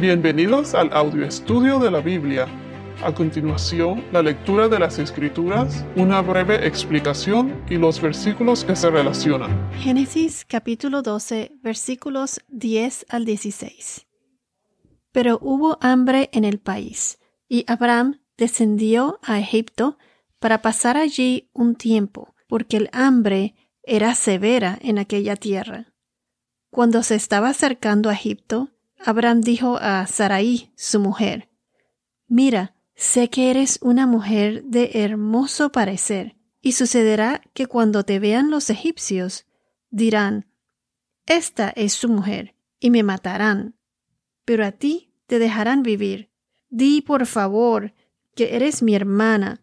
Bienvenidos al audio estudio de la Biblia. A continuación, la lectura de las Escrituras, una breve explicación y los versículos que se relacionan. Génesis capítulo 12 versículos 10 al 16. Pero hubo hambre en el país, y Abraham descendió a Egipto para pasar allí un tiempo, porque el hambre era severa en aquella tierra. Cuando se estaba acercando a Egipto, Abraham dijo a Sarai, su mujer, Mira, sé que eres una mujer de hermoso parecer, y sucederá que cuando te vean los egipcios, dirán, Esta es su mujer, y me matarán, pero a ti te dejarán vivir. Di, por favor, que eres mi hermana,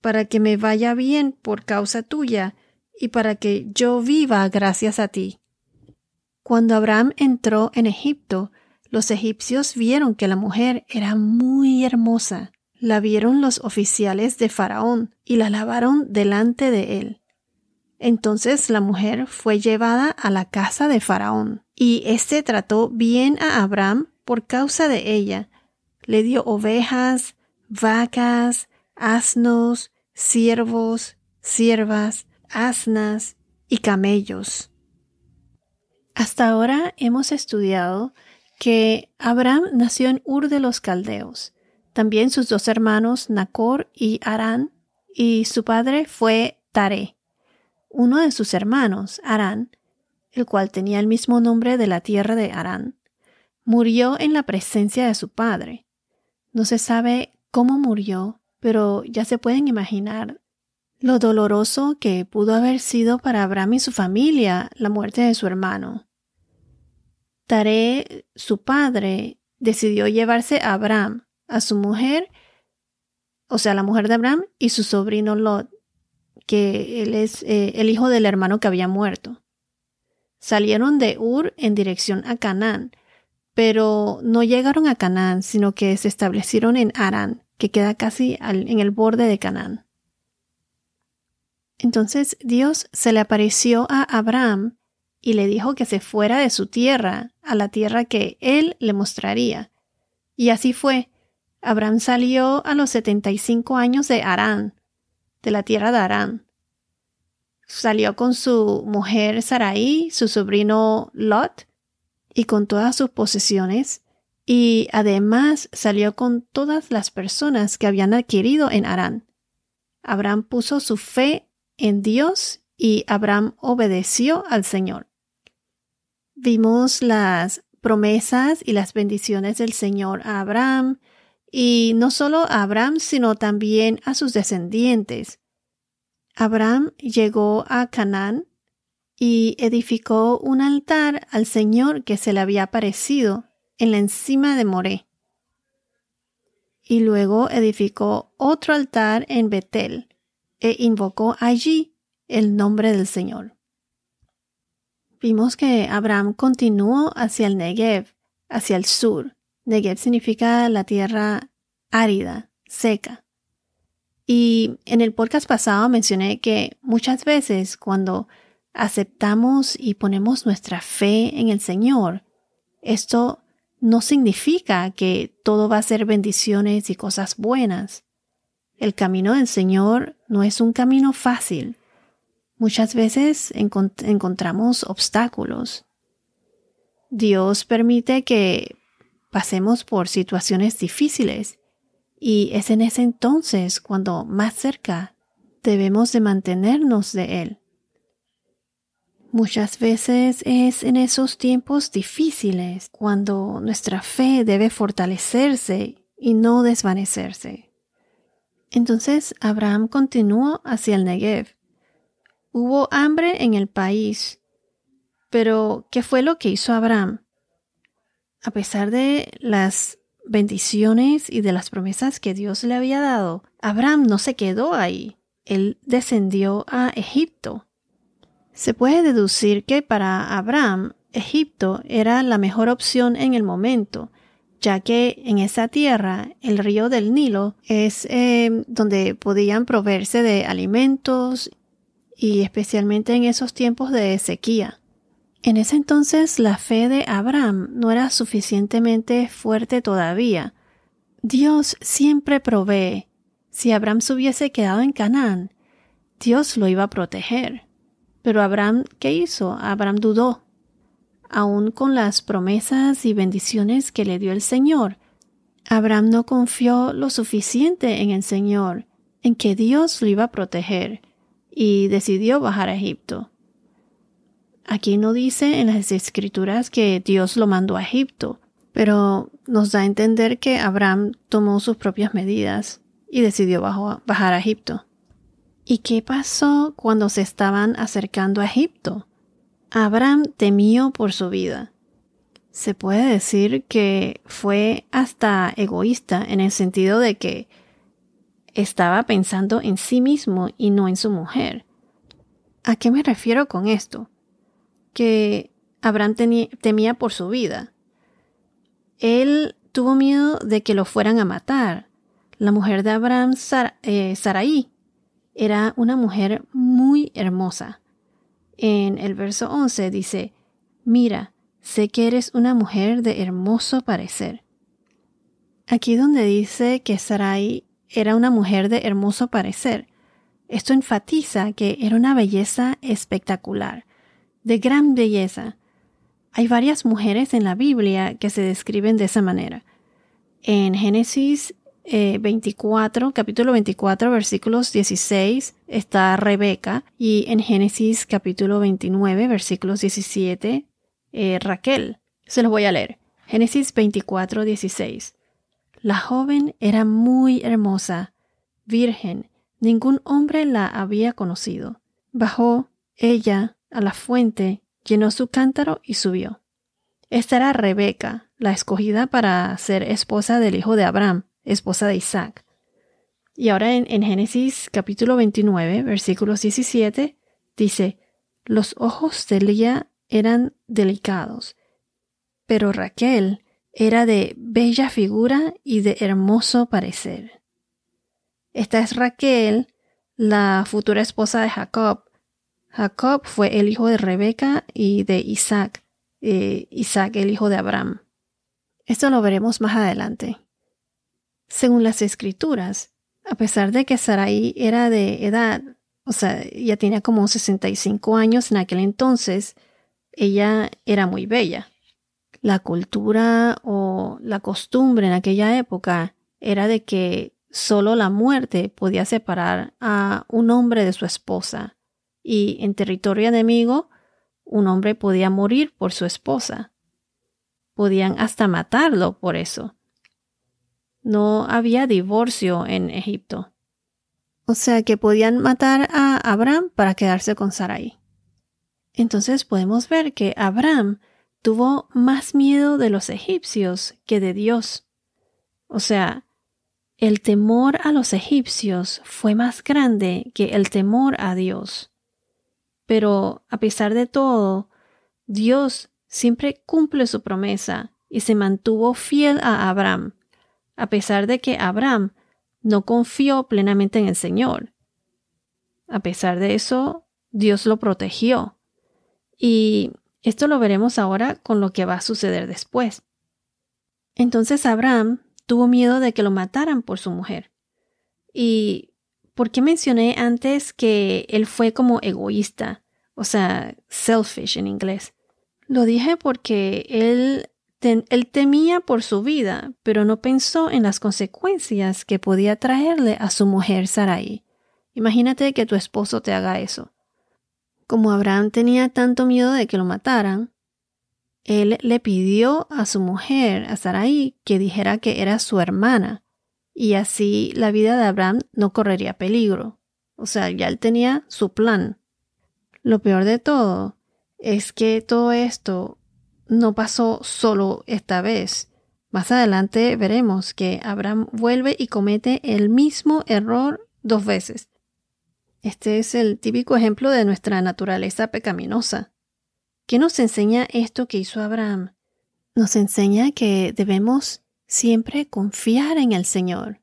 para que me vaya bien por causa tuya, y para que yo viva gracias a ti. Cuando Abraham entró en Egipto, los egipcios vieron que la mujer era muy hermosa. La vieron los oficiales de Faraón y la lavaron delante de él. Entonces la mujer fue llevada a la casa de Faraón, y éste trató bien a Abraham por causa de ella. Le dio ovejas, vacas, asnos, siervos, siervas, asnas y camellos. Hasta ahora hemos estudiado que Abraham nació en Ur de los Caldeos. También sus dos hermanos, Nacor y Arán, y su padre fue Tare. Uno de sus hermanos, Arán, el cual tenía el mismo nombre de la tierra de Arán, murió en la presencia de su padre. No se sabe cómo murió, pero ya se pueden imaginar lo doloroso que pudo haber sido para Abraham y su familia la muerte de su hermano. Tare, su padre, decidió llevarse a Abraham, a su mujer, o sea, la mujer de Abraham, y su sobrino Lot, que él es eh, el hijo del hermano que había muerto. Salieron de Ur en dirección a Canaán, pero no llegaron a Canaán, sino que se establecieron en Arán, que queda casi en el borde de Canaán. Entonces Dios se le apareció a Abraham y le dijo que se fuera de su tierra a la tierra que él le mostraría. Y así fue. Abraham salió a los setenta y cinco años de Arán, de la tierra de Arán. Salió con su mujer Sarai, su sobrino Lot, y con todas sus posesiones, y además salió con todas las personas que habían adquirido en Arán. Abraham puso su fe en Dios y Abraham obedeció al Señor. Vimos las promesas y las bendiciones del Señor a Abraham, y no solo a Abraham, sino también a sus descendientes. Abraham llegó a Canaán y edificó un altar al Señor que se le había aparecido en la encima de Moré. Y luego edificó otro altar en Betel e invocó allí el nombre del Señor vimos que Abraham continuó hacia el Negev, hacia el sur. Negev significa la tierra árida, seca. Y en el podcast pasado mencioné que muchas veces cuando aceptamos y ponemos nuestra fe en el Señor, esto no significa que todo va a ser bendiciones y cosas buenas. El camino del Señor no es un camino fácil. Muchas veces encontramos obstáculos. Dios permite que pasemos por situaciones difíciles y es en ese entonces cuando más cerca debemos de mantenernos de Él. Muchas veces es en esos tiempos difíciles cuando nuestra fe debe fortalecerse y no desvanecerse. Entonces Abraham continuó hacia el Negev Hubo hambre en el país. Pero, ¿qué fue lo que hizo Abraham? A pesar de las bendiciones y de las promesas que Dios le había dado, Abraham no se quedó ahí. Él descendió a Egipto. Se puede deducir que para Abraham Egipto era la mejor opción en el momento, ya que en esa tierra el río del Nilo es eh, donde podían proveerse de alimentos y especialmente en esos tiempos de sequía. En ese entonces la fe de Abraham no era suficientemente fuerte todavía. Dios siempre provee. Si Abraham se hubiese quedado en Canaán, Dios lo iba a proteger. Pero Abraham, ¿qué hizo? Abraham dudó. Aún con las promesas y bendiciones que le dio el Señor, Abraham no confió lo suficiente en el Señor, en que Dios lo iba a proteger, y decidió bajar a Egipto. Aquí no dice en las escrituras que Dios lo mandó a Egipto, pero nos da a entender que Abraham tomó sus propias medidas y decidió bajar a Egipto. ¿Y qué pasó cuando se estaban acercando a Egipto? Abraham temió por su vida. Se puede decir que fue hasta egoísta en el sentido de que estaba pensando en sí mismo y no en su mujer. ¿A qué me refiero con esto? Que Abraham temía por su vida. Él tuvo miedo de que lo fueran a matar. La mujer de Abraham, eh, Sarai, era una mujer muy hermosa. En el verso 11 dice, Mira, sé que eres una mujer de hermoso parecer. Aquí donde dice que Sarai era una mujer de hermoso parecer, esto enfatiza que era una belleza espectacular, de gran belleza. Hay varias mujeres en la Biblia que se describen de esa manera. En Génesis 24, eh, capítulo 24, versículos 16, está Rebeca y en Génesis capítulo 29, versículos 17, eh, Raquel. Se los voy a leer. Génesis 24, 16. La joven era muy hermosa, virgen, ningún hombre la había conocido. Bajó ella a la fuente, llenó su cántaro y subió. Esta era Rebeca, la escogida para ser esposa del hijo de Abraham esposa de Isaac. Y ahora en, Génesis capítulo 29, versículos 17, dice, los ojos de Lía eran delicados, pero Raquel era de bella figura y de hermoso parecer. Esta es Raquel, la futura esposa de Jacob. Jacob fue el hijo de Rebeca y de Isaac, eh, Isaac el hijo de Abraham. Esto lo veremos más adelante. Según las escrituras, a pesar de que Sarai era de edad, o sea, ya tenía como 65 años en aquel entonces, ella era muy bella. La cultura o la costumbre en aquella época era de que solo la muerte podía separar a un hombre de su esposa y en territorio enemigo un hombre podía morir por su esposa. Podían hasta matarlo por eso no había divorcio en Egipto. O sea que podían matar a Abraham para quedarse con Sarai. Entonces podemos ver que Abraham tuvo más miedo de los egipcios que de Dios. O sea, el temor a los egipcios fue más grande que el temor a Dios. Pero a pesar de todo, Dios siempre cumple su promesa y se mantuvo fiel a Abraham a pesar de que Abraham no confió plenamente en el Señor. A pesar de eso, Dios lo protegió. Y esto lo veremos ahora con lo que va a suceder después. Entonces Abraham tuvo miedo de que lo mataran por su mujer. ¿Y por qué mencioné antes que él fue como egoísta? O sea, selfish en inglés. Lo dije porque él él temía por su vida, pero no pensó en las consecuencias que podía traerle a su mujer Sarai. Imagínate que tu esposo te haga eso. Como Abraham tenía tanto miedo de que lo mataran, él le pidió a su mujer, a Sarai, que dijera que era su hermana, y así la vida de Abraham no correría peligro. O sea, ya él tenía su plan. Lo peor de todo es que todo esto no pasó solo esta vez. Más adelante veremos que Abraham vuelve y comete el mismo error dos veces. Este es el típico ejemplo de nuestra naturaleza pecaminosa. ¿Qué nos enseña esto que hizo Abraham? Nos enseña que debemos siempre confiar en el Señor.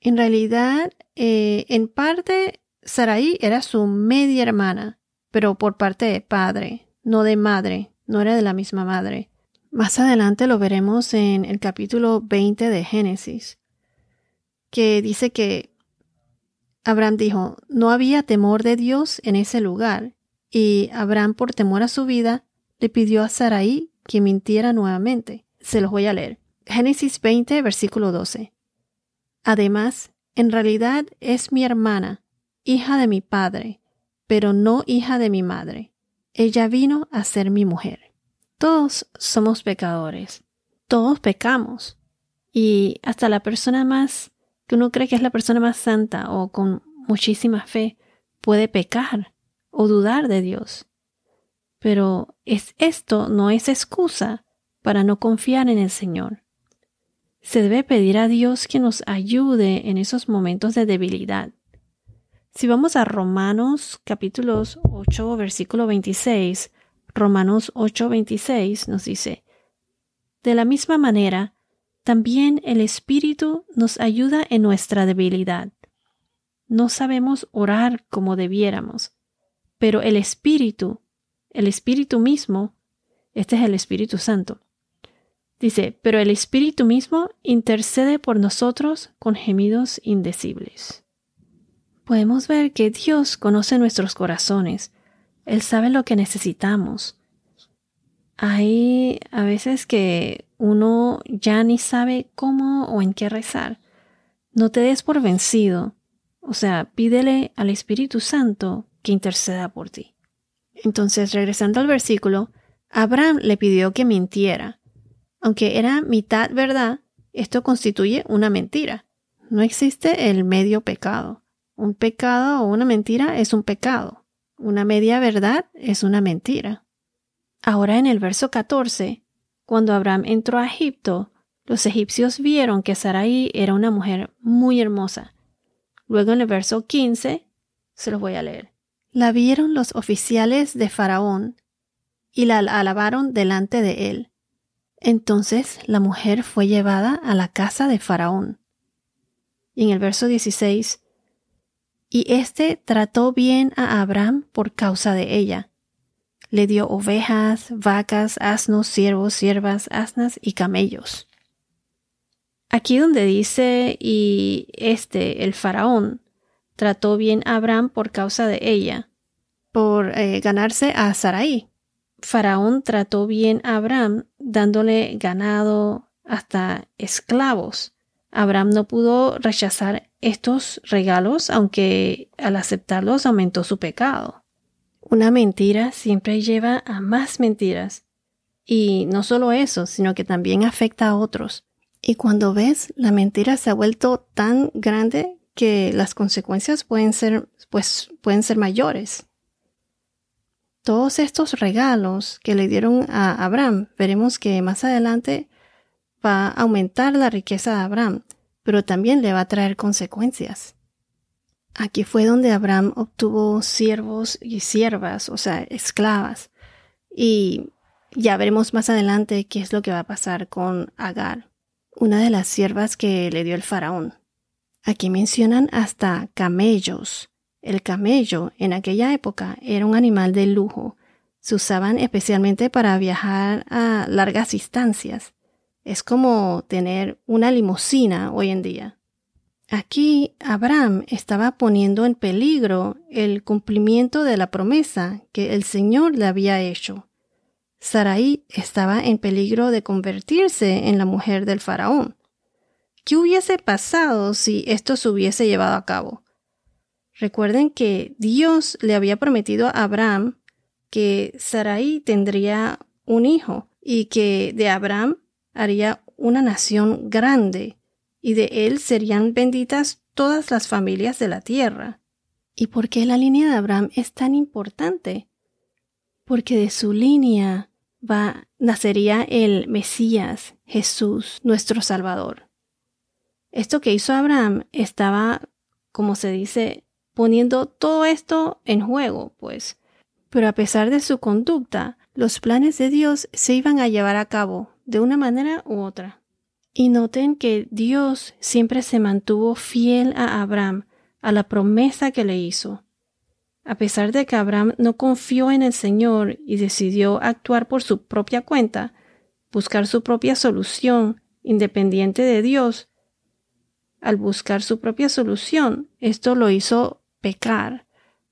En realidad, eh, en parte, Sarai era su media hermana, pero por parte de padre, no de madre, no era de la misma madre. Más adelante lo veremos en el capítulo 20 de Génesis, que dice que Abraham dijo, no había temor de Dios en ese lugar, y Abraham por temor a su vida le pidió a Sarai que mintiera nuevamente. Se los voy a leer. Génesis 20, versículo 12. Además, en realidad es mi hermana, hija de mi padre, pero no hija de mi madre. Ella vino a ser mi mujer. Todos somos pecadores. Todos pecamos. Y hasta la persona más que uno cree que es la persona más santa o con muchísima fe puede pecar o dudar de Dios. Pero es esto no es excusa para no confiar en el Señor. Se debe pedir a Dios que nos ayude en esos momentos de debilidad. Si vamos a Romanos capítulos 8, versículo 26, Romanos 8, 26 nos dice, De la misma manera, también el Espíritu nos ayuda en nuestra debilidad. No sabemos orar como debiéramos, pero el Espíritu, el Espíritu mismo, este es el Espíritu Santo, Dice, pero el Espíritu mismo intercede por nosotros con gemidos indecibles. Podemos ver que Dios conoce nuestros corazones. Él sabe lo que necesitamos. Hay a veces que uno ya ni sabe cómo o en qué rezar. No te des por vencido. O sea, pídele al Espíritu Santo que interceda por ti. Entonces, regresando al versículo, Abraham le pidió que mintiera aunque era mitad verdad, esto constituye una mentira. No existe el medio pecado. Un pecado o una mentira es un pecado. Una media verdad es una mentira. Ahora en el verso 14, cuando Abraham entró a Egipto, los egipcios vieron que Sarai era una mujer muy hermosa. Luego en el verso 15, se los voy a leer. La vieron los oficiales de Faraón y la alabaron delante de él. Entonces la mujer fue llevada a la casa de Faraón. Y en el verso 16, y éste trató bien a Abraham por causa de ella. Le dio ovejas, vacas, asnos, siervos, siervas, asnas y camellos. Aquí donde dice, y este, el faraón, trató bien a Abraham por causa de ella, por eh, ganarse a Sarai. Faraón trató bien a Abraham dándole ganado hasta esclavos. Abraham no pudo rechazar estos regalos, aunque al aceptarlos aumentó su pecado. Una mentira siempre lleva a más mentiras. Y no solo eso, sino que también afecta a otros. Y cuando ves, la mentira se ha vuelto tan grande que las consecuencias pueden ser, pues, pueden ser mayores todos estos regalos que le dieron a Abraham, veremos que más adelante va a aumentar la riqueza de Abraham, pero también le va a traer consecuencias. Aquí fue donde Abraham obtuvo siervos y siervas, o sea, esclavas. Y ya veremos más adelante qué es lo que va a pasar con Agar, una de las siervas que le dio el faraón. Aquí mencionan hasta camellos, el camello en aquella época era un animal de lujo. Se usaban especialmente para viajar a largas distancias. Es como tener una limusina hoy en día. Aquí Abraham estaba poniendo en peligro el cumplimiento de la promesa que el Señor le había hecho. Sarai estaba en peligro de convertirse en la mujer del faraón. ¿Qué hubiese pasado si esto se hubiese llevado a cabo? Recuerden que Dios le había prometido a Abraham que Sarai tendría un hijo y que de Abraham haría una nación grande y de él serían benditas todas las familias de la tierra. ¿Y por qué la línea de Abraham es tan importante? Porque de su línea va nacería el Mesías, Jesús, nuestro Salvador. Esto que hizo Abraham estaba, como se dice, poniendo todo esto en juego, pues. Pero a pesar de su conducta, los planes de Dios se iban a llevar a cabo de una manera u otra. Y noten que Dios siempre se mantuvo fiel a Abraham, a la promesa que le hizo. A pesar de que Abraham no confió en el Señor y decidió actuar por su propia cuenta, buscar su propia solución independiente de Dios, al buscar su propia solución, esto lo hizo pecar,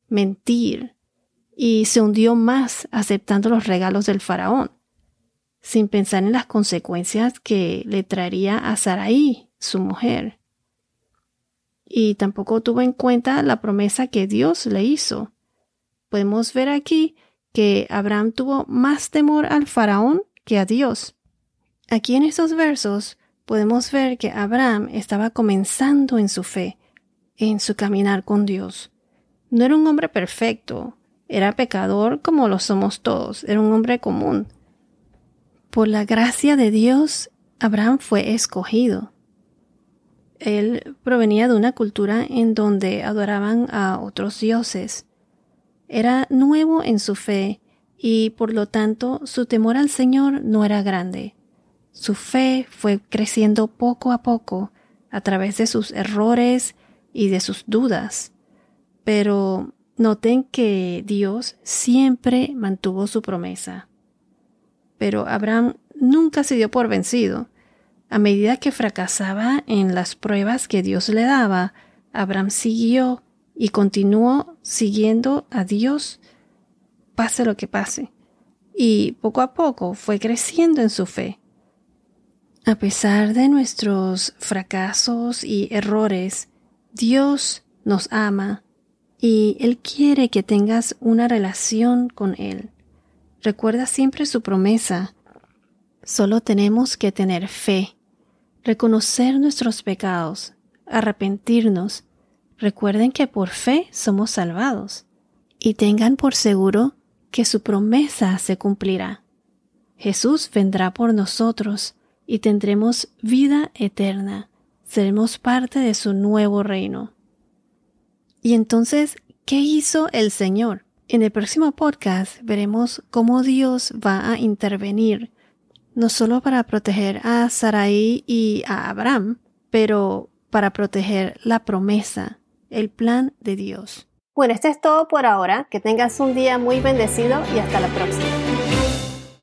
mentir, y se hundió más aceptando los regalos del faraón, sin pensar en las consecuencias que le traería a Sarai, su mujer. Y tampoco tuvo en cuenta la promesa que Dios le hizo. Podemos ver aquí que Abraham tuvo más temor al faraón que a Dios. Aquí en estos versos podemos ver que Abraham estaba comenzando en su fe, en su caminar con Dios. No era un hombre perfecto, era pecador como lo somos todos, era un hombre común. Por la gracia de Dios, Abraham fue escogido. Él provenía de una cultura en donde adoraban a otros dioses. Era nuevo en su fe y por lo tanto su temor al Señor no era grande. Su fe fue creciendo poco a poco a través de sus errores y de sus dudas. Pero Noten que Dios siempre mantuvo su promesa. Pero Abraham nunca se dio por vencido. A medida que fracasaba en las pruebas que Dios le daba, Abraham siguió y continuó siguiendo a Dios pase lo que pase. Y poco a poco fue creciendo en su fe. A pesar de nuestros fracasos y errores, Dios nos ama y Él quiere que tengas una relación con Él. Recuerda siempre su promesa. Solo tenemos que tener fe, reconocer nuestros pecados, arrepentirnos. Recuerden que por fe somos salvados. Y tengan por seguro que su promesa se cumplirá. Jesús vendrá por nosotros y tendremos vida eterna. Seremos parte de su nuevo reino. Y entonces, ¿qué hizo el Señor? En el próximo podcast veremos cómo Dios va a intervenir, no solo para proteger a Sarai y a Abraham, pero para proteger la promesa, el plan de Dios. Bueno, esto es todo por ahora. Que tengas un día muy bendecido y hasta la próxima.